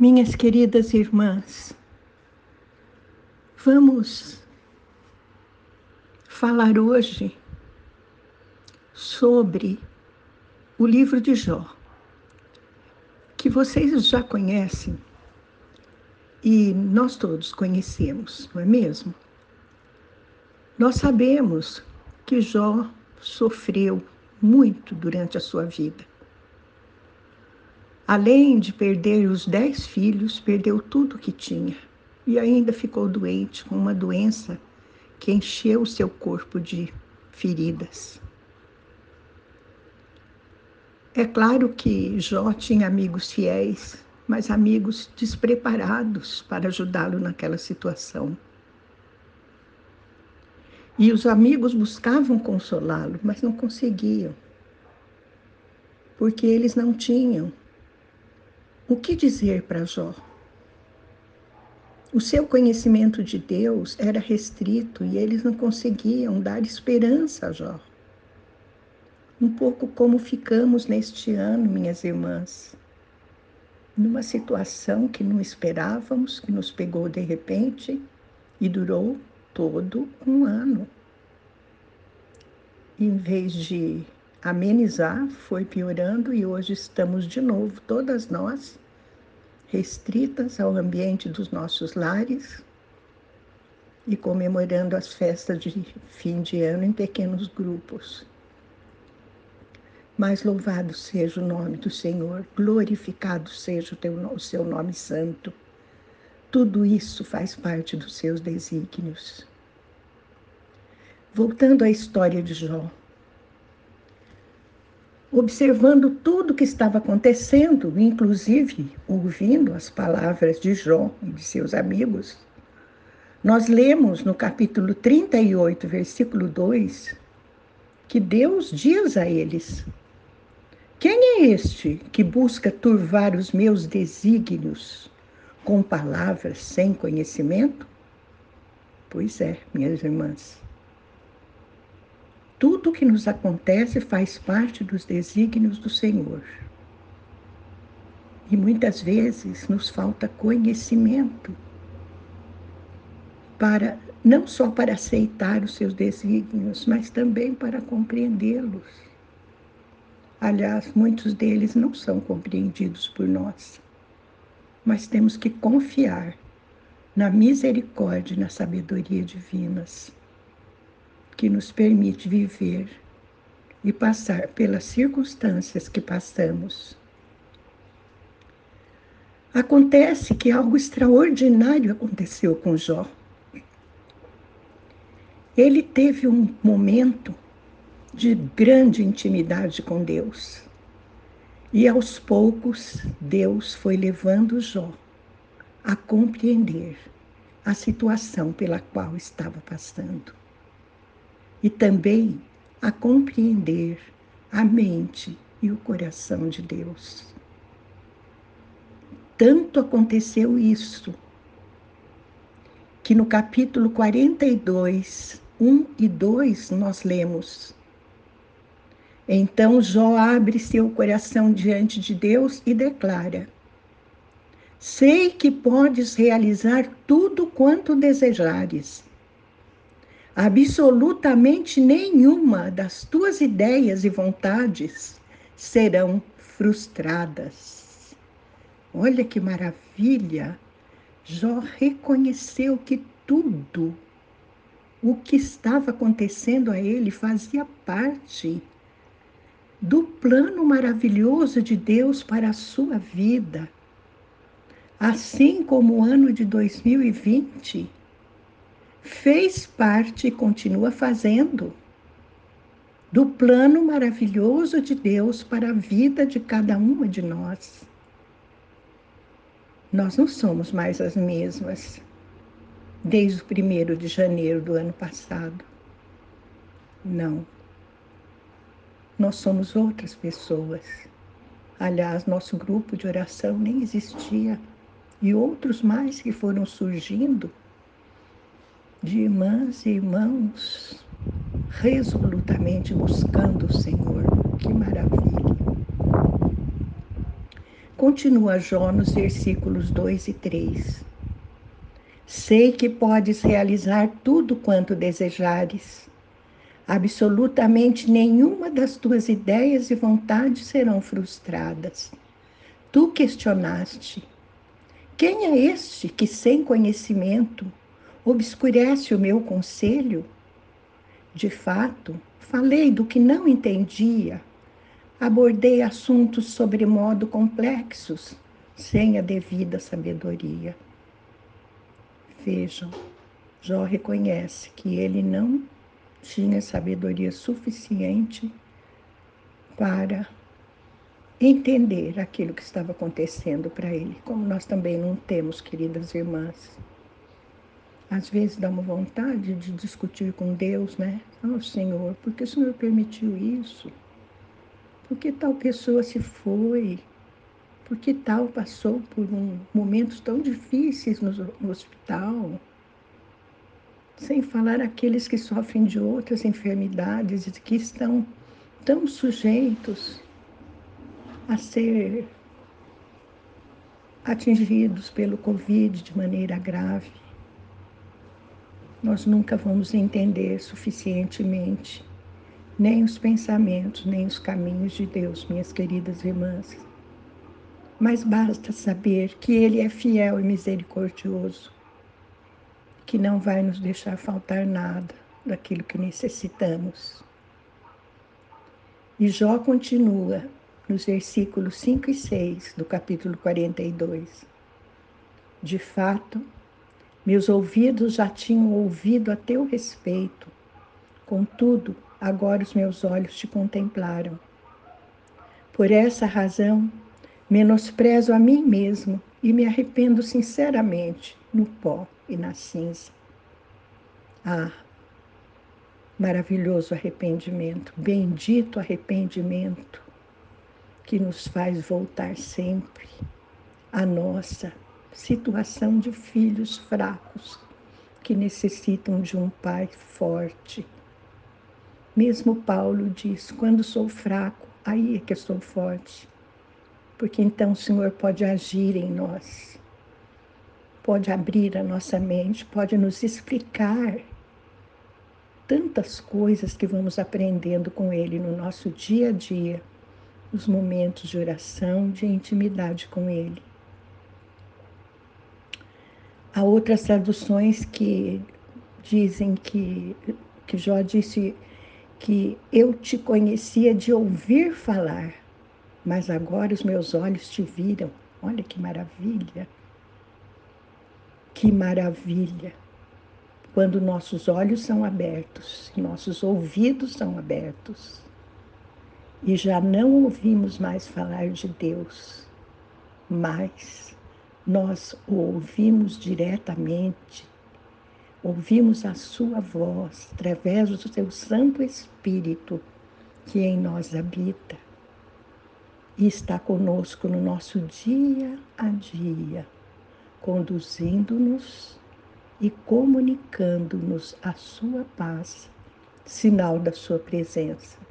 Minhas queridas irmãs, vamos falar hoje sobre o livro de Jó, que vocês já conhecem e nós todos conhecemos, não é mesmo? Nós sabemos que Jó sofreu muito durante a sua vida. Além de perder os dez filhos, perdeu tudo o que tinha e ainda ficou doente com uma doença que encheu o seu corpo de feridas. É claro que Jó tinha amigos fiéis, mas amigos despreparados para ajudá-lo naquela situação. E os amigos buscavam consolá-lo, mas não conseguiam, porque eles não tinham o que dizer para Jó? O seu conhecimento de Deus era restrito e eles não conseguiam dar esperança a Jó. Um pouco como ficamos neste ano, minhas irmãs, numa situação que não esperávamos, que nos pegou de repente e durou todo um ano. Em vez de amenizar, foi piorando e hoje estamos de novo, todas nós, restritas ao ambiente dos nossos lares e comemorando as festas de fim de ano em pequenos grupos. Mas louvado seja o nome do Senhor, glorificado seja o, teu, o seu nome santo. Tudo isso faz parte dos seus desígnios. Voltando à história de Jó, observando tudo que estava acontecendo, inclusive ouvindo as palavras de Jó e de seus amigos, nós lemos no capítulo 38, versículo 2, que Deus diz a eles: Quem é este que busca turvar os meus desígnios com palavras sem conhecimento? Pois é, minhas irmãs. Tudo o que nos acontece faz parte dos desígnios do Senhor. E muitas vezes nos falta conhecimento para não só para aceitar os seus desígnios, mas também para compreendê-los. Aliás, muitos deles não são compreendidos por nós, mas temos que confiar na misericórdia e na sabedoria divinas que nos permite viver e passar pelas circunstâncias que passamos. Acontece que algo extraordinário aconteceu com Jó. Ele teve um momento de grande intimidade com Deus. E aos poucos, Deus foi levando Jó a compreender a situação pela qual estava passando e também a compreender a mente e o coração de Deus. Tanto aconteceu isso que no capítulo 42, 1 e 2 nós lemos. Então Jó abre seu coração diante de Deus e declara: Sei que podes realizar tudo quanto desejares absolutamente nenhuma das tuas ideias e vontades serão frustradas. Olha que maravilha! Jó reconheceu que tudo o que estava acontecendo a ele fazia parte do plano maravilhoso de Deus para a sua vida. Assim como o ano de 2020 fez parte e continua fazendo do plano maravilhoso de Deus para a vida de cada uma de nós. Nós não somos mais as mesmas desde o primeiro de janeiro do ano passado. Não. Nós somos outras pessoas. Aliás, nosso grupo de oração nem existia. E outros mais que foram surgindo de irmãs e irmãos resolutamente buscando o Senhor. Que maravilha! Continua Jó nos versículos 2 e 3. Sei que podes realizar tudo quanto desejares. Absolutamente nenhuma das tuas ideias e vontades serão frustradas. Tu questionaste: quem é este que, sem conhecimento, obscurece o meu conselho? De fato, falei do que não entendia, abordei assuntos sobre modo complexos, sem a devida sabedoria. Vejam, Jó reconhece que ele não tinha sabedoria suficiente para entender aquilo que estava acontecendo para ele, como nós também não temos, queridas irmãs. Às vezes dá uma vontade de discutir com Deus, né? Oh, Senhor, por que o Senhor permitiu isso? Por que tal pessoa se foi? Por que tal passou por um, momentos tão difíceis no, no hospital? Sem falar aqueles que sofrem de outras enfermidades e que estão tão sujeitos a ser atingidos pelo Covid de maneira grave. Nós nunca vamos entender suficientemente nem os pensamentos, nem os caminhos de Deus, minhas queridas irmãs. Mas basta saber que Ele é fiel e misericordioso, que não vai nos deixar faltar nada daquilo que necessitamos. E Jó continua nos versículos 5 e 6 do capítulo 42. De fato, meus ouvidos já tinham ouvido a teu respeito, contudo, agora os meus olhos te contemplaram. Por essa razão, menosprezo a mim mesmo e me arrependo sinceramente no pó e na cinza. Ah, maravilhoso arrependimento, bendito arrependimento que nos faz voltar sempre à nossa situação de filhos fracos que necessitam de um pai forte. Mesmo Paulo diz: quando sou fraco, aí é que sou forte. Porque então o Senhor pode agir em nós, pode abrir a nossa mente, pode nos explicar tantas coisas que vamos aprendendo com Ele no nosso dia a dia os momentos de oração, de intimidade com Ele. Há outras traduções que dizem que, que Jó disse que eu te conhecia de ouvir falar, mas agora os meus olhos te viram. Olha que maravilha! Que maravilha! Quando nossos olhos são abertos, nossos ouvidos são abertos e já não ouvimos mais falar de Deus, mas nós o ouvimos diretamente, ouvimos a Sua voz através do Seu Santo Espírito que em nós habita e está conosco no nosso dia a dia, conduzindo-nos e comunicando-nos a Sua paz, sinal da Sua presença.